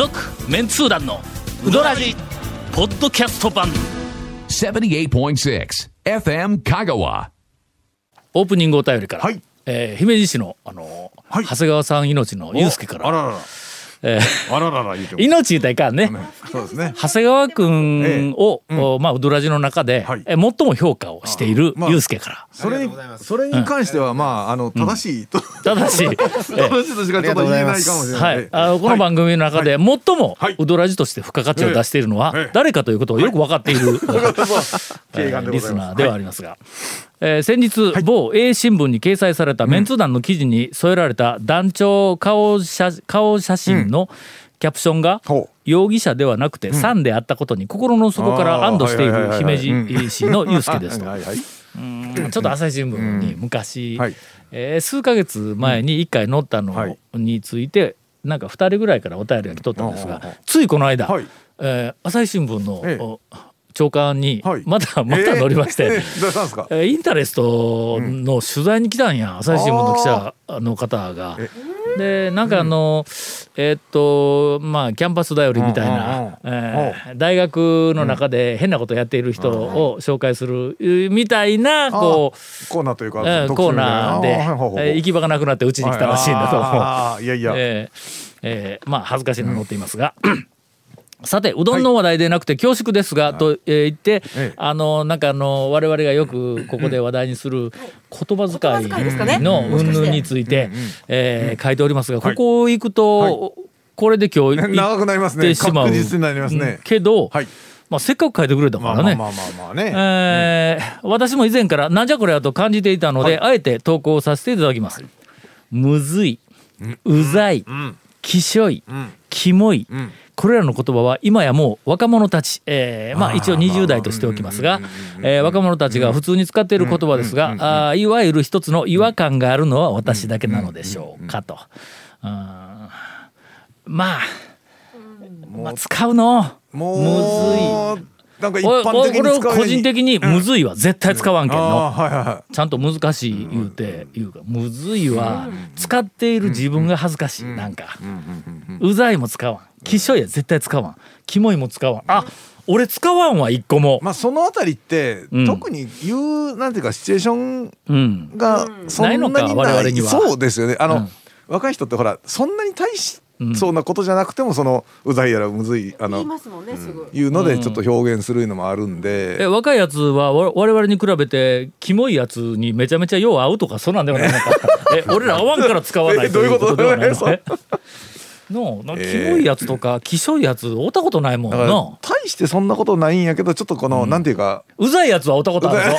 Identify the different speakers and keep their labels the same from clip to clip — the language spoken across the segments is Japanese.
Speaker 1: 続メンツー団のウドラジポッドキャスト版
Speaker 2: 78.6 FM Kagawa.
Speaker 1: オープニングお便りから、
Speaker 3: はい
Speaker 1: えー姫路市の、あのー
Speaker 3: はい
Speaker 1: 長谷川さん命のゆうすけから
Speaker 3: あららら。
Speaker 1: えー
Speaker 3: あららら言うても。
Speaker 1: 命言うたらいかんね。
Speaker 3: そうですね。
Speaker 1: 長谷川君を、おまあ、ウドラジの中で、
Speaker 3: はい。
Speaker 1: え最も評価をしている
Speaker 3: まあ
Speaker 1: ゆうすけから、
Speaker 3: それにそれに関してはまああの正しいと。
Speaker 1: ただし、え
Speaker 3: 正しいとしかちょっと言えないかもしれな。
Speaker 1: はい。い、あのこの番組の中で最も
Speaker 3: はい。
Speaker 1: ウドラジとして付加価値を出しているのは
Speaker 3: ええ。
Speaker 1: 誰かということをよく分かっている、リスナーではありますが、えー先日、某 A 新聞に掲載されたメンツ団の記事に添えられた団長顔写顔写真のキャプションが、容疑者ではなくて、さんであったことに心の底から安堵している姫路市のユうスケですと。
Speaker 3: はいはい。
Speaker 1: ちょっと朝日新聞に昔、
Speaker 3: はい。
Speaker 1: えー数ヶ月前に1回載ったの
Speaker 3: はい。
Speaker 1: について、なんか2人ぐらいからお便りが来とったんですが、ついこの間、
Speaker 3: はい。
Speaker 1: えー朝日新聞の、
Speaker 3: ええ。
Speaker 1: お長官に
Speaker 3: はい。
Speaker 1: また、また載りまして、
Speaker 3: えー
Speaker 1: インタレストの取材に来たんや、朝日新聞の記者の方が。でなんかあの、えーっとまあキャンパスだよりみたいな
Speaker 3: うん、
Speaker 1: えー大学の中で変なことやっている人を紹介するえーみたいなこう。
Speaker 3: コーナーというか
Speaker 1: えーコーナーで、えー行き場がなくなってうちに来たらしいんだと思う。
Speaker 3: い。やいや。
Speaker 1: えーえーまあ恥ずかしいの載っていますが。さてうどんの話題でなくて恐縮ですが、と、えー言って、
Speaker 3: ええ。
Speaker 1: あのなんかあの我々がよくここで話題にする言葉遣
Speaker 4: い
Speaker 1: の云々について、えー書いておりますが、
Speaker 3: はい。
Speaker 1: ここ行くと、これで今日行
Speaker 3: 長くなりますね。
Speaker 1: ってしまう。
Speaker 3: 確実になりますね。
Speaker 1: うん。けど、
Speaker 3: はい。
Speaker 1: まあ、せっかく書いてくれたからね。
Speaker 3: まあまあまあまあまあね。
Speaker 1: えー私も以前からなんじゃこれやと感じていたので、あえて投稿させていただきます。むずい、うざい、
Speaker 3: ん。
Speaker 1: きしょい、
Speaker 3: ん。
Speaker 1: きもい、
Speaker 3: ん
Speaker 1: これらの言葉は今やもう若者たち、えーまあ一応20代としておきますが、えー若者たちが普通に使っている言葉ですが、あーいわゆる一つの違和感があるのは私だけなのでしょうかと。うんまあ、まあ使うの
Speaker 3: もうなんか一
Speaker 1: 俺
Speaker 3: 般的に
Speaker 1: 俺
Speaker 3: 使うように
Speaker 1: 個人的にむずいは絶対使わんけんの。ちゃんと難しい言うて言うかむずいは使っている自分が恥ずかしいなんかうざいも使わんきしょいは絶対使わん。キモいも使わん。あ俺使わん。わ一個も
Speaker 3: まあそのあたりって、
Speaker 1: うん。
Speaker 3: 特に言うなんていうかシチュエーション
Speaker 1: うん。
Speaker 3: がそんなに
Speaker 1: ない。のか我々には。
Speaker 3: そうですよね。あの、
Speaker 1: うん。
Speaker 3: 若い人ってほらそんなに大しそうなことじゃなくてもそのうざいやらむずいあの
Speaker 4: 言いますもんねすぐ。
Speaker 3: い。うのでちょっと表現するのもあるん
Speaker 1: え
Speaker 3: で、
Speaker 1: 若いやつはわ我々に比べてキモいやつにめちゃめちゃよう合うとかそうなんではないのか。え俺ら合わんから使わないということではない のなんかキモいやつとか きしょいやつ会ったことないもんな。
Speaker 3: 大してそんなことないんやけどちょっとこの、なんていうか
Speaker 1: うざいやつは会ったことあるぞ。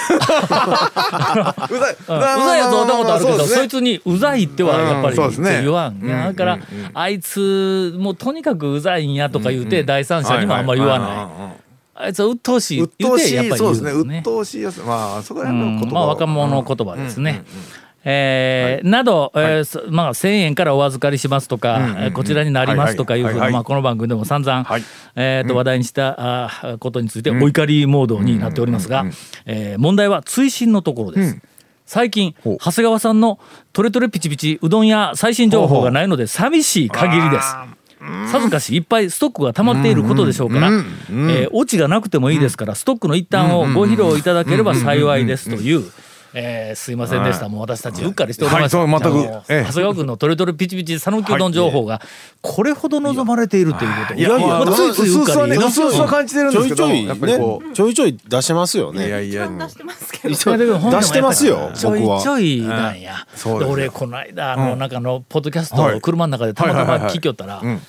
Speaker 3: うざい、うざい。
Speaker 1: うん。うざいやつは会ったことあるけど、そいつにうざいってはやっぱり
Speaker 3: うんね。
Speaker 1: 言わん。いやだから、あいつもうとにかくうざいんやとか言うて、第三者にもあんまり言わない。あいつは鬱陶しい
Speaker 3: 鬱陶しい
Speaker 1: てやっぱり
Speaker 3: そうですね。鬱陶しいやつ。まあそこら
Speaker 1: う
Speaker 3: 辺の言葉
Speaker 1: ん。まあ若者言葉ですね。えーなど、えーそまあ、1,000円からお預かりしますとか、えーこちらになりますとかいうふうな、
Speaker 3: はいはい
Speaker 1: まあ、この番組でも散々、
Speaker 3: はい。
Speaker 1: えーと話題にしたあーことについてお怒りモードになっておりますが、えー問題は追伸のところです。最近
Speaker 3: ほう。
Speaker 1: 長谷川さんのトレトレピチピチうどん屋最新情報がないので寂しい限りです。さぞかしいっぱいストックが溜まっていることでしょうから、えーオチがなくてもいいですから、ストックの一端をご披露いただければ幸いですという。えーすいませんでした、もう私たちうっかりしておりました、
Speaker 3: はいそう全く。
Speaker 1: 長谷川君のトレトレピチピチ讃岐うどん情報がこれほど望まれているということを
Speaker 3: いやいや
Speaker 1: もうついついうっかり。
Speaker 3: うすうすは感じてるんですけど
Speaker 5: ちょいちょい
Speaker 3: やっぱり
Speaker 5: ちょいちょい出してますよ
Speaker 3: ういや
Speaker 5: ね
Speaker 3: いや
Speaker 4: 出してますけど。
Speaker 5: 出してますよ
Speaker 1: ちょいちょいなんや、
Speaker 3: そうで
Speaker 1: 俺この間あの、
Speaker 3: うん。
Speaker 1: なんかのポッドキャストを
Speaker 3: はい。
Speaker 1: 車の中でたまたま
Speaker 3: はいはいはいはい。
Speaker 1: 聞きよったら、
Speaker 3: うん。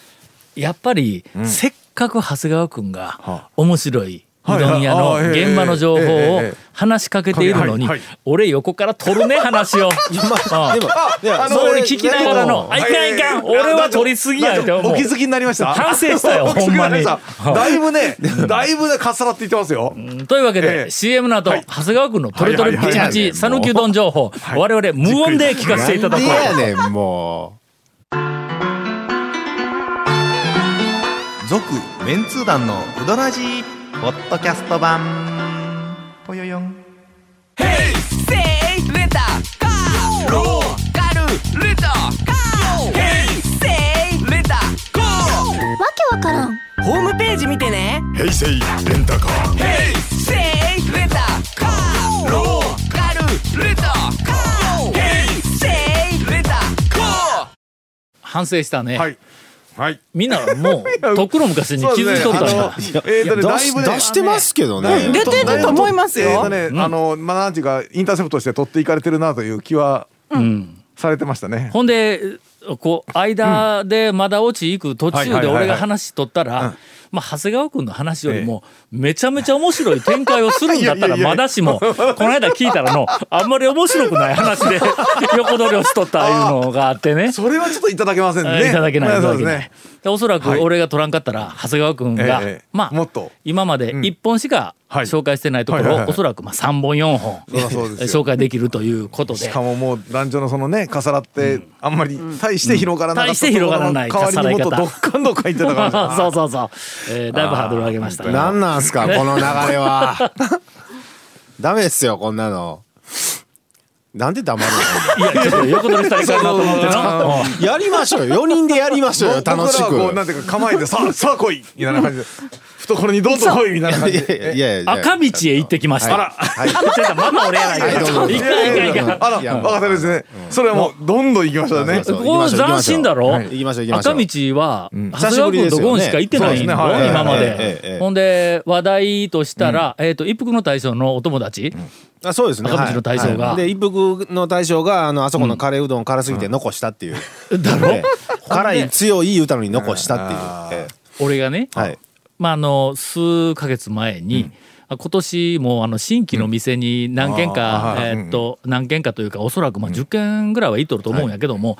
Speaker 1: やっぱり、せっかく長谷川君が
Speaker 3: は
Speaker 1: 面白いう
Speaker 3: はい。
Speaker 1: どん屋の現場の情報を
Speaker 3: え
Speaker 1: 話しかけているのに俺横から取るね話を。そう俺聞きながらの「あいかんいかん。俺は取りすぎや」
Speaker 3: お気づきになりました？
Speaker 1: 反省したよほんまに。
Speaker 3: だいぶねだいぶねかっさらって言ってますよ。
Speaker 1: というわけで、
Speaker 3: ええ
Speaker 1: CM の後、
Speaker 3: はい。
Speaker 1: 長谷川君のトレトレピチピチ讃岐うどん情報、我々無音で聞かせていただこう。
Speaker 5: も
Speaker 6: 続メンツー団のウドラジーポッドキャスト版。ぽよよん。
Speaker 7: わ
Speaker 4: ジ見てね
Speaker 7: 平成レンタカー
Speaker 4: セイレンタカー。ローカルレンタカー。ヘイセイレンタカー。
Speaker 1: 反省したね、
Speaker 3: はいはい。
Speaker 1: みんなもう とっくの昔に気づいとったんだ、
Speaker 3: えーとね
Speaker 5: 出
Speaker 3: だいぶね
Speaker 5: し出してますけどね。
Speaker 8: 出てると思いますよ。
Speaker 3: えーとねあのまあなんていうかインターセプトして取っていかれてるなという気はされてましたね。
Speaker 1: ほんでこう間でまだ落ち行く途中で俺が話しとったら、まあ、長谷川君の話よりもめちゃめちゃ面白い展開をするんだったらまだしもこの間聞いたらのあんまり面白くない話で 横取りをしとったいうのがあってね。
Speaker 3: それはちょっといただけませんね。
Speaker 1: いただけない、
Speaker 3: です
Speaker 1: だけない。でおそらく
Speaker 3: はい。
Speaker 1: 俺が取らんかったら長谷川君が、
Speaker 3: ええ。
Speaker 1: まあ
Speaker 3: もっと。
Speaker 1: 今まで1本しか
Speaker 3: はい
Speaker 1: 紹介してないところをおそらくまあ3本4本紹介できるということで。
Speaker 3: しかももう男女のそのね重なってあんまり大して広がらなかった
Speaker 1: 大して広がらない
Speaker 3: ところの代わりにもっとどっかんどっかん言ってたから。
Speaker 1: そうそうそう、えーだいぶハードル上げましたね。
Speaker 5: なんなんすか この流れは。ダメですよこんなの。なんで黙る
Speaker 1: いやちょっと横取りしたらいかんなと思って
Speaker 5: やりましょうよ。4人でやりましょうよ楽し
Speaker 3: はこう
Speaker 5: く。
Speaker 3: なんていうか構えてさあさあ来いみたいな感じで懐にどんどん来いみたいな感じ
Speaker 5: いや
Speaker 3: で
Speaker 5: いやいや
Speaker 1: 赤道へ行ってきました、
Speaker 5: はい
Speaker 1: ちょっとまた俺やない。か、
Speaker 5: はい
Speaker 1: かんいかんいかん
Speaker 3: あら分かったですね。それはもうどんどん行きましたね。
Speaker 1: ここ斬新だろ、
Speaker 5: 行きましょう行きましょ
Speaker 1: 赤
Speaker 5: う
Speaker 1: 道は、
Speaker 5: ん。
Speaker 1: 長谷川君とゴンしか行ってないんだろ、今まで、ほんで話題としたら、えっ、と一服の大将のお友達、
Speaker 5: あそうですね。
Speaker 1: 赤道の大将が。
Speaker 5: はい。で一服の大将があのあそこのカレーうどん辛すぎて残したっていう、だろ？辛い強い言うたのに残したっていう、え
Speaker 1: 俺がね、
Speaker 5: えはい
Speaker 1: まあ、あの数ヶ月前に、今年もあの新規の店に何軒か、
Speaker 3: うん。
Speaker 1: えーっと何軒かというかおそらくまあ10軒ぐらいは行っとると思うんやけども、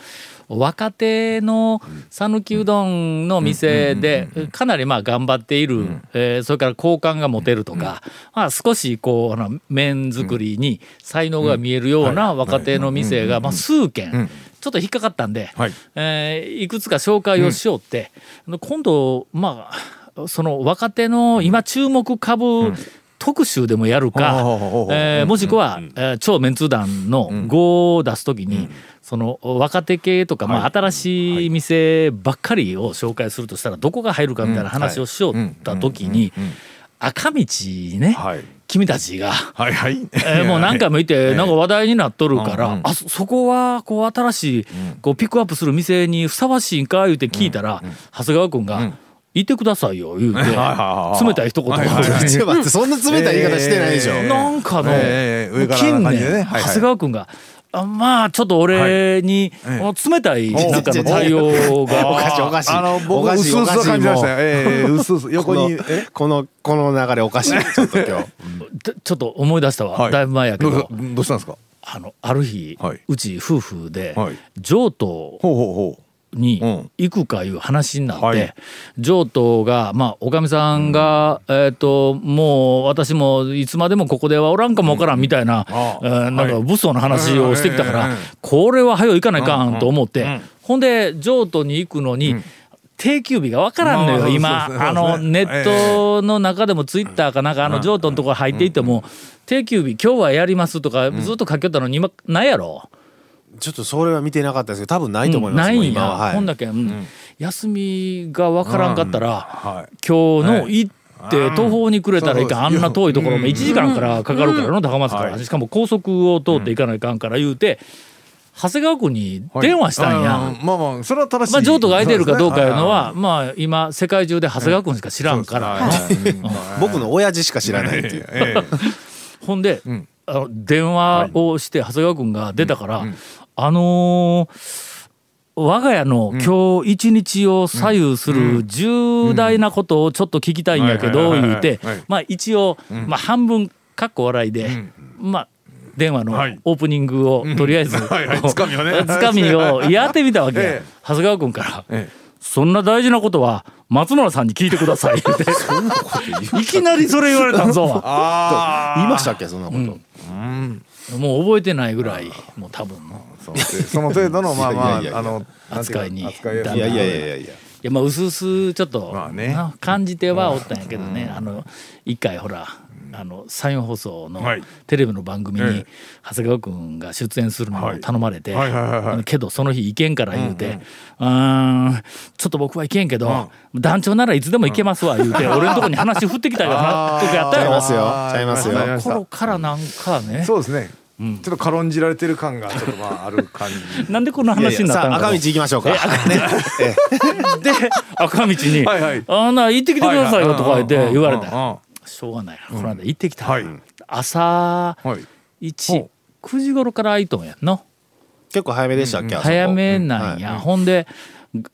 Speaker 1: 若手の讃岐うどんの店でかなりまあ頑張っている、えーそれから好感が持てるとか、まあ、少しこうあの麺作りに才能が見えるような若手の店がまあ数軒ちょっと引っかかったんで、
Speaker 3: はい。
Speaker 1: えーいくつか紹介をしようって、今度まあその若手の今注目株、特集でもやるか、えーもしくは、えー超メンツー団の5を出すときに、その若手系とか、まあ、新しい店ばっかりを紹介するとしたらどこが入るかみたいな話をしようったときに赤道にね、
Speaker 3: はい。
Speaker 1: 君たちが。
Speaker 3: はい。はい。
Speaker 1: えーもう何回もいてなんか話題になっとるから、あそそこはこう新しいこうピックアップする店にふさわしいんか言うて聞いたら、長谷川君が「行ってくださいよ」言うて。冷たい一言
Speaker 5: そんな冷たい言い方してないでしょ、
Speaker 3: えー。
Speaker 1: なんかの、
Speaker 3: えー
Speaker 1: 近年、
Speaker 3: はいはい。
Speaker 1: 長谷川君があまあちょっと俺に、
Speaker 3: はい。
Speaker 1: この冷たいなんかの対応が。
Speaker 5: おかしいおかしい。
Speaker 3: あの
Speaker 5: お
Speaker 3: 僕
Speaker 5: かしい
Speaker 3: うすうす
Speaker 5: おかしい
Speaker 3: 感じましたよ。
Speaker 5: もう。
Speaker 3: ええうすうす横に
Speaker 5: この
Speaker 3: え？
Speaker 5: この流れおかしい。ちょっと今日。
Speaker 1: ちょちょっと思い出したわ、
Speaker 3: はい。
Speaker 1: だいぶ前やけど。
Speaker 3: どうどうしたんですか？
Speaker 1: あのある日、
Speaker 3: はい。う
Speaker 1: ち夫婦で、
Speaker 3: はい。
Speaker 1: 譲渡
Speaker 3: ほうほうほ
Speaker 1: に
Speaker 3: うん。
Speaker 1: 行くかいう話になって、
Speaker 3: はい。
Speaker 1: 譲渡がまあおかみさんが、えっ、ともう私もいつまでもここではおらんかもわからんみたいな、
Speaker 3: あ
Speaker 1: えーなんか
Speaker 3: はい
Speaker 1: 物騒な話をしてきたから、
Speaker 3: うんうんうん
Speaker 1: これは早よ行かないかんと思って、
Speaker 3: うんうん
Speaker 1: ほんで譲渡に行くのに、定休日がわからんのよ、
Speaker 3: まあ
Speaker 1: 今。あのネットの中でもツイッターかなんかあの譲渡のところ入っていっても、定休日今日はやりますとかずっと書きよったのに今ないやろ。
Speaker 5: ちょっとそれは見てなかったですけど多分ないと思います、
Speaker 1: ないんや、
Speaker 5: もう今は、はい。
Speaker 1: ほんだけん、休みがわからんかったら、
Speaker 3: はい。
Speaker 1: 今日の
Speaker 3: はい。
Speaker 1: 行って途方に暮れたらいかん、あ
Speaker 3: ん
Speaker 1: な遠いところも1時間からかかるからの高松から、
Speaker 3: はい。
Speaker 1: しかも高速を通っていかないかんから言うて、長谷川君に電話したんや。
Speaker 3: あーまあまあそれは正しい。
Speaker 1: まあ、譲渡が空いてるかどうかいうの
Speaker 3: そ
Speaker 1: は、まあ、今、世界中で長谷川君しか知らんから、
Speaker 3: はい。
Speaker 5: 僕の親父しか知らないっていう。
Speaker 3: ええ。
Speaker 1: ほんで、
Speaker 3: ん。
Speaker 1: あの電話をして長谷川君が出たから、あのー我が家の今日一日を左右する重大なことをちょっと聞きたいんやけど
Speaker 3: うん。
Speaker 1: 言うてまあ一応まあ半分かっこ笑いでまあ電話の
Speaker 3: はい。
Speaker 1: オープニングをとりあえず
Speaker 3: つかみをね。
Speaker 1: つかみをやってみたわけ
Speaker 3: ええ。
Speaker 1: 長谷川君から。
Speaker 3: え「
Speaker 1: そんな大事なことは松村さんに聞いてください」っていきなりそれ言われたんぞ。
Speaker 3: あ
Speaker 5: 言いましたっけそんなこと、
Speaker 1: もう覚えてないぐらいもう多分。
Speaker 3: その程度の まあまああの
Speaker 1: 扱いに。
Speaker 3: い
Speaker 5: やいやいやいやいや。
Speaker 1: いやまあうすうすちょっと、
Speaker 3: まあね。
Speaker 1: な感じてはおったんやけどね、あの一回ほらあの山陽放送の
Speaker 3: はい。
Speaker 1: テレビの番組に
Speaker 3: ええ。
Speaker 1: 長谷川君が出演するのを頼まれて、けどその日行けんから言うて、うーん。ちょっと僕は行けんけど、団長ならいつでも行けますわ言うて、俺のとこに話振ってきたような時やったよ
Speaker 5: ちゃいますよ。ちゃいますよ。
Speaker 3: ありました
Speaker 1: 頃からなんかね。
Speaker 3: そうですね、ちょっと軽んじられてる感がちょっとまあある感じ。
Speaker 1: なんでこんな話になったのか
Speaker 5: さあ赤道行きましょうか。
Speaker 1: で赤道に
Speaker 3: はいはい「
Speaker 1: あんな行ってきてくださいよ」とか言って言われたしょうがない。この間行ってきた、
Speaker 3: はい。
Speaker 1: 朝
Speaker 3: いはい。
Speaker 1: 1
Speaker 3: ほ
Speaker 1: 9時頃から開いとんやんの。
Speaker 5: 結構早めでしたっけ？あそこ。
Speaker 1: 早めなんや、
Speaker 5: はい。
Speaker 1: ほんで、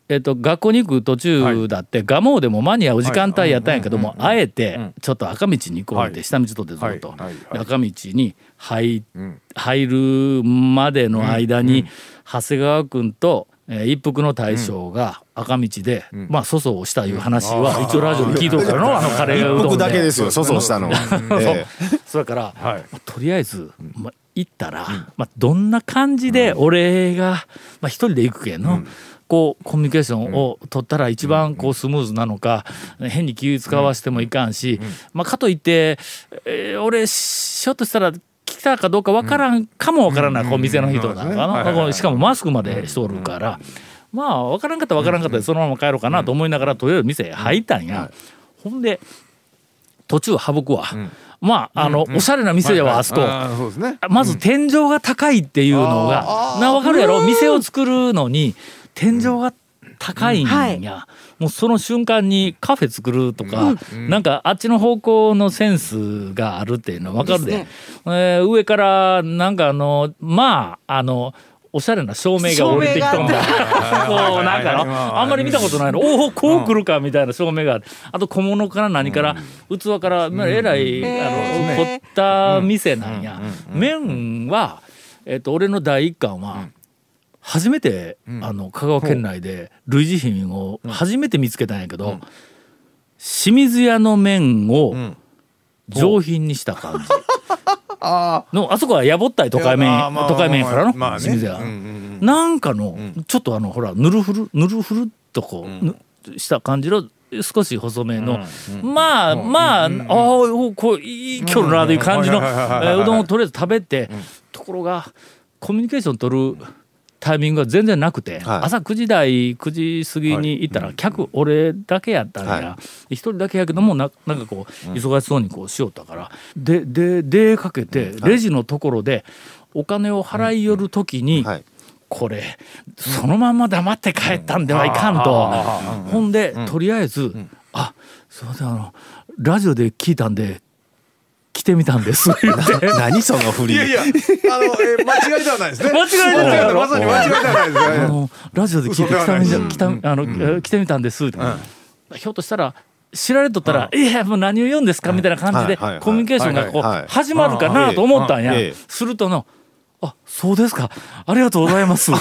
Speaker 1: えっと、学校に行く途中だって、蒲生でも間に合う時間帯やったんやけども、あえてちょっと赤道に行こうって、
Speaker 3: はい
Speaker 1: 下道とってずっと、
Speaker 3: はい。はい。はい。
Speaker 1: で赤道に入
Speaker 3: ん。
Speaker 1: 入るまでの間に、長谷川君と、えー一服の大将が赤道で、まあ粗相をしたいう話は一応ラジオで聞いとるからの あのカレーうどん。
Speaker 5: 僕だけですよ。粗相したのは。ええ。
Speaker 1: それから、
Speaker 3: はい。
Speaker 1: まあとりあえず、まあ、行ったら、まあ、どんな感じで俺が、まあ、一人で行くけんの、こうコミュニケーションを取ったら一番こうスムーズなのか、変に気使わしてもいかんし、まあ、かといって、えー俺ひょっとしたら来たかどうかわからんかもわからない、こう店の人なのかな、しかもマスクまでしとるから、まあわからんかったらわからんかったでそのまま帰ろうかなと思いながらとりあえず店入ったんや。ほんで途中省くわ、まああの、おしゃれな店やわ、あそこ。まず天井が高いっていうのが、な分かるやろ？店を作るのに天井が高いんや、もうその瞬間にカフェ作るとか、なんかあっちの方向のセンスがあるっていうのは分かるで。えー上からなんかあのまああのおしゃれな照明が降りてきとんだ。こうなんかのあんまり見たことないの。おおこう来るかみたいな照明があるあと小物から何から器からまあえらいあの凝った店なんや。麺はえっと俺の第一巻は初めてあの香川県内で類似品を初めて見つけたんやけど清水屋の麺を上品にした感じ。
Speaker 3: あ
Speaker 1: のあそこはやぼったい都会麺都会からの、
Speaker 3: まあね。
Speaker 1: 清水屋、
Speaker 3: うんうん
Speaker 1: なんかの、ちょっとあのほらぬるふるぬるふるっとこう、ぬした感じの少し細めの、まあまあ、ああおこういいきょるなという感じの
Speaker 3: う
Speaker 1: どんをとりあえず食べて、ところがコミュニケーション取るタイミングが全然なくて、
Speaker 5: はい。
Speaker 1: 朝9時台9時過ぎに行ったら客俺だけやったんや、
Speaker 5: は
Speaker 1: 一人だけやけどもななんかこう忙しそうにこうしよったから。でで出かけてレジのところでお金を払い寄る時に、
Speaker 5: はい。
Speaker 1: これそのまま黙って帰ったんではいかんと、ほんで、とりあえず「あすいませんあのラジオで聞いたんで来てみたんです 」
Speaker 5: 何その振り。
Speaker 3: いやいやあの、えー間違いではないですね。
Speaker 1: 間違いではない
Speaker 3: まさに間違いではないですね。
Speaker 1: あのラジオで聞いて来たみ
Speaker 3: 嘘ではない
Speaker 1: 来たあの、えー来てみたんです。って、ひょっとしたら知られとったら「いやもう何を言うんですか?」みたいな感じでコミュニケーションがこう始まるかなと思ったんや。
Speaker 5: ええ。
Speaker 1: するとの「あそうですか。ありがとうございます」っ て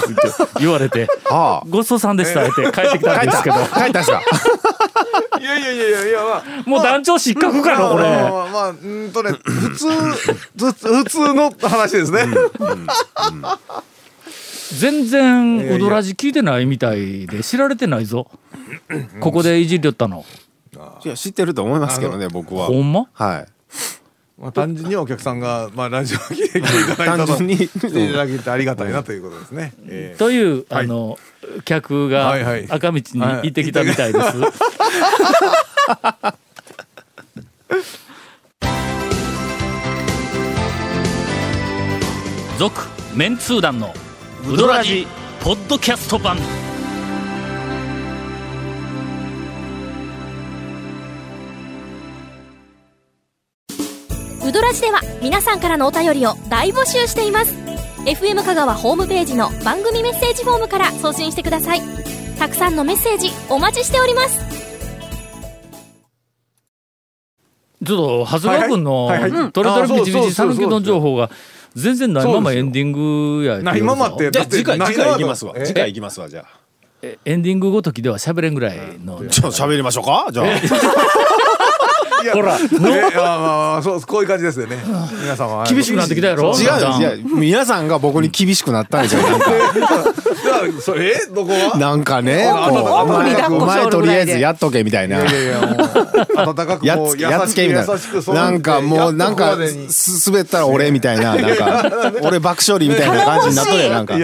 Speaker 1: 言われて。
Speaker 5: ああ「
Speaker 1: ごちそうさんでした」って帰ってきたんですけど。
Speaker 5: 帰ったんですか？
Speaker 3: いやいやいやいやいやまあ
Speaker 1: もう団長失格かなこれ。
Speaker 3: まあまあまあうんとね普通 普通普通の話ですね、
Speaker 1: 全然うどらじ聞いてないみたいで知られてないぞ。ここでいじりよったの。
Speaker 5: いや知ってると思いますけどね僕は。
Speaker 1: ほんま？
Speaker 5: はい
Speaker 3: まあ、単純にお客さんが、まあ、ラジオを聞いていただいたと。
Speaker 5: 単純に。
Speaker 3: 来ていただけてありがたいなということですね、えー
Speaker 1: という、
Speaker 3: はい。
Speaker 1: あの客が赤道に行ってきたみたいです。続メンツー団のウドラジポッドキャスト版。
Speaker 8: ウドラジでは皆さんからのお便りを大募集しています。FM 香川ホームページの番組メッセージフォームから送信してください。たくさんのメッセージお待ちしております。
Speaker 1: ちょっと長谷川君の
Speaker 3: はいはい。はいはい。
Speaker 1: 取れたれビチビチ讃岐の情報が全然ないままエンディングや
Speaker 3: ないままって
Speaker 5: じゃあ次回次回行きますわ。
Speaker 3: え？
Speaker 5: 次回行きますわじゃあ。
Speaker 1: えエンディングごときでは喋れんぐらいの。
Speaker 5: じゃあ喋りましょうか？じゃあ
Speaker 1: ほら。
Speaker 3: えいやまあまあそうこういう感じですよね。皆様は。
Speaker 1: 厳しくなってきたやろ？
Speaker 5: 違うんですいや皆さんが僕に厳しくなったんですよな
Speaker 3: い。や それえどこは
Speaker 5: なんかねお前とりあえずやっとけみたいな。い
Speaker 3: やいやもう温かく
Speaker 5: やっつやっつけみたい
Speaker 3: 優しくそう
Speaker 5: ななんかもうなんかす滑ったら俺みたいななんか 俺爆笑りみたいな感じになっとるやんなんか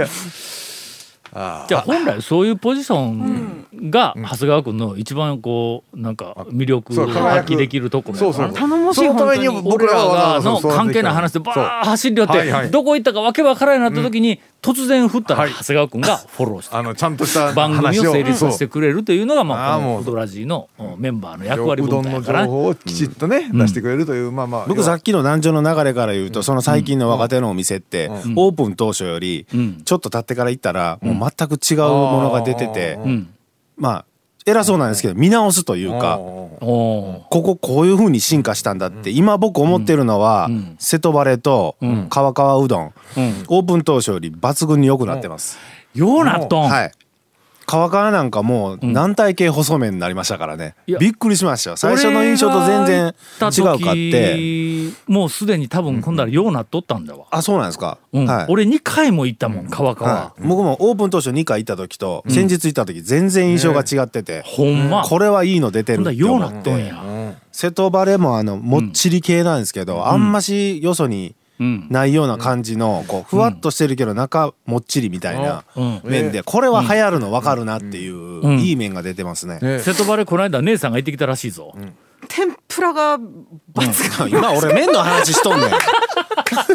Speaker 1: じゃあ本来そういうポジションが長谷川君の一番こうなんか魅力を発揮できるところ
Speaker 3: そうそう。
Speaker 9: 頼もしい
Speaker 3: そのために
Speaker 9: 本当に
Speaker 1: 俺ら
Speaker 3: 僕ら
Speaker 1: の関係ない話でバー走り寄って、どこ行ったかわけわからんようになった時に、突然振ったら
Speaker 3: はい。
Speaker 1: 長谷川君がフォローして、
Speaker 3: あのちゃんとした
Speaker 1: 番組を成立させて
Speaker 3: く
Speaker 1: くれるというのがまあこのウドラジーのうんメンバーの役割分
Speaker 3: うどんの情
Speaker 1: 担やから
Speaker 3: 報をきちっとね出してくれるというまあまあ
Speaker 5: 僕さっきの南條の流れから言うとその最近の若手のお店ってオープン当初より
Speaker 1: ん。
Speaker 5: ちょっと経ってから行ったらもう全く違うものが出てて
Speaker 1: うん。
Speaker 5: まあ偉そうなんですけど見直すというかこここういう風に進化したんだって今僕思ってるのは
Speaker 1: ん。
Speaker 5: 瀬戸バレと
Speaker 1: ん。
Speaker 5: 川川うどん。オープン当初より抜群に良くなってます。
Speaker 1: ようなっとん、
Speaker 5: はい川川なんかもう軟体系細麺になりましたからね。
Speaker 1: いや
Speaker 5: びっくりしましたよ。最初の印象と全然違うかって。
Speaker 1: もうすでに多分今度はようなっとったんだわ、
Speaker 5: あそうなんですか。
Speaker 1: うん。
Speaker 5: はい。
Speaker 1: 俺2回も行ったもん川川、
Speaker 5: はい、僕もオープン当初2回行った時と先日行った時全然印象が違ってて、
Speaker 1: ほんま。
Speaker 5: これはいいの出て
Speaker 1: ほんだ
Speaker 5: るって。
Speaker 1: らようなっ
Speaker 5: 思って
Speaker 1: とん。や、
Speaker 5: 瀬戸バレもあのもっちり系なんですけど、あんましよそに
Speaker 1: うん
Speaker 5: ないような感じのこうふわっとしてるけど中もっちりみたいな
Speaker 1: うん。
Speaker 5: 麺でこれは流行るの分かるなっていう
Speaker 1: ん。
Speaker 5: いい麺が出てますね。
Speaker 3: ね。
Speaker 1: 瀬戸バレこの間姉さんが行ってきたらしいぞ、
Speaker 9: 天ぷらが
Speaker 5: 今俺麺の話しとんねん。
Speaker 9: かき揚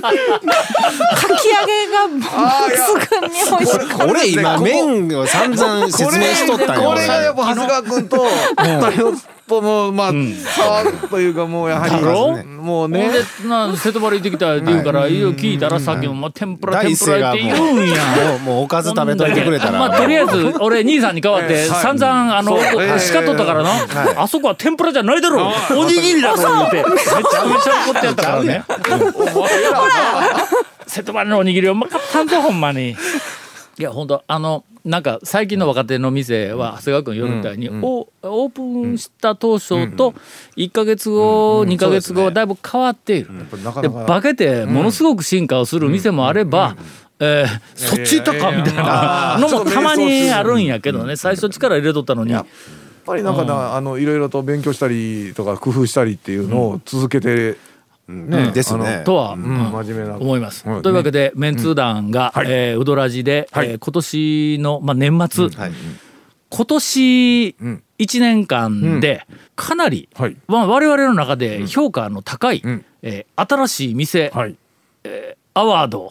Speaker 9: げが抜群に美味しい
Speaker 5: 俺今麺を散々説明しとったんよ。
Speaker 3: これがやっぱ長谷川君と 二人とのまあ差というかもうやはりもうね。
Speaker 1: な瀬戸バレ行ってきたって言うから、いろいろ聞いたらさっきも、まあ、天ぷら
Speaker 5: 第
Speaker 1: 天ぷらって言うんや。
Speaker 5: うもうおかず食べといてくれたら。
Speaker 1: まあ、とりあえず俺兄さんに代わって散々あの叱っとったからな、あそこは天ぷらじゃないだろ。うおにぎりだろ言って。めちゃめちゃ怒ってやったからね。瀬戸バレのおにぎりうまかったんぞほんまに。いや本当あのなんか最近の若手の店は長谷川君言うみたいに、おオープンした当初と1か月後、2か月後はだいぶ変わっている。で化けてものすごく進化をする店もあれば、えーそっち行ったかみたいな のもたまにあるんやけどね。最初力入れとったのに。
Speaker 3: やっぱりなんかなあのいろいろと勉強したりとか工夫したりっていうのを続けてね
Speaker 5: ですね。
Speaker 1: とは、
Speaker 3: うん。
Speaker 1: うん。
Speaker 3: 真面目な。
Speaker 1: 思います。
Speaker 3: うん
Speaker 1: というわけで、メンツー団が、
Speaker 3: はい。
Speaker 1: えーうどらじで、
Speaker 3: はい。
Speaker 1: えー今年の、まあ、年末、
Speaker 5: はい。
Speaker 1: 今年
Speaker 3: うん。
Speaker 1: 1年間でかなり、
Speaker 3: はい。
Speaker 1: まあ、我々の中で評価の高い、
Speaker 3: ん。
Speaker 1: えー新しい店、
Speaker 3: はい。
Speaker 1: アワードを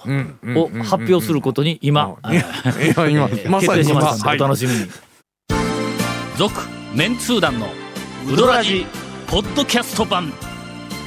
Speaker 1: 発表することに今、決定しましたので、
Speaker 3: 今
Speaker 1: お楽しみに。続、メンツー団のウドラジポッドキャスト版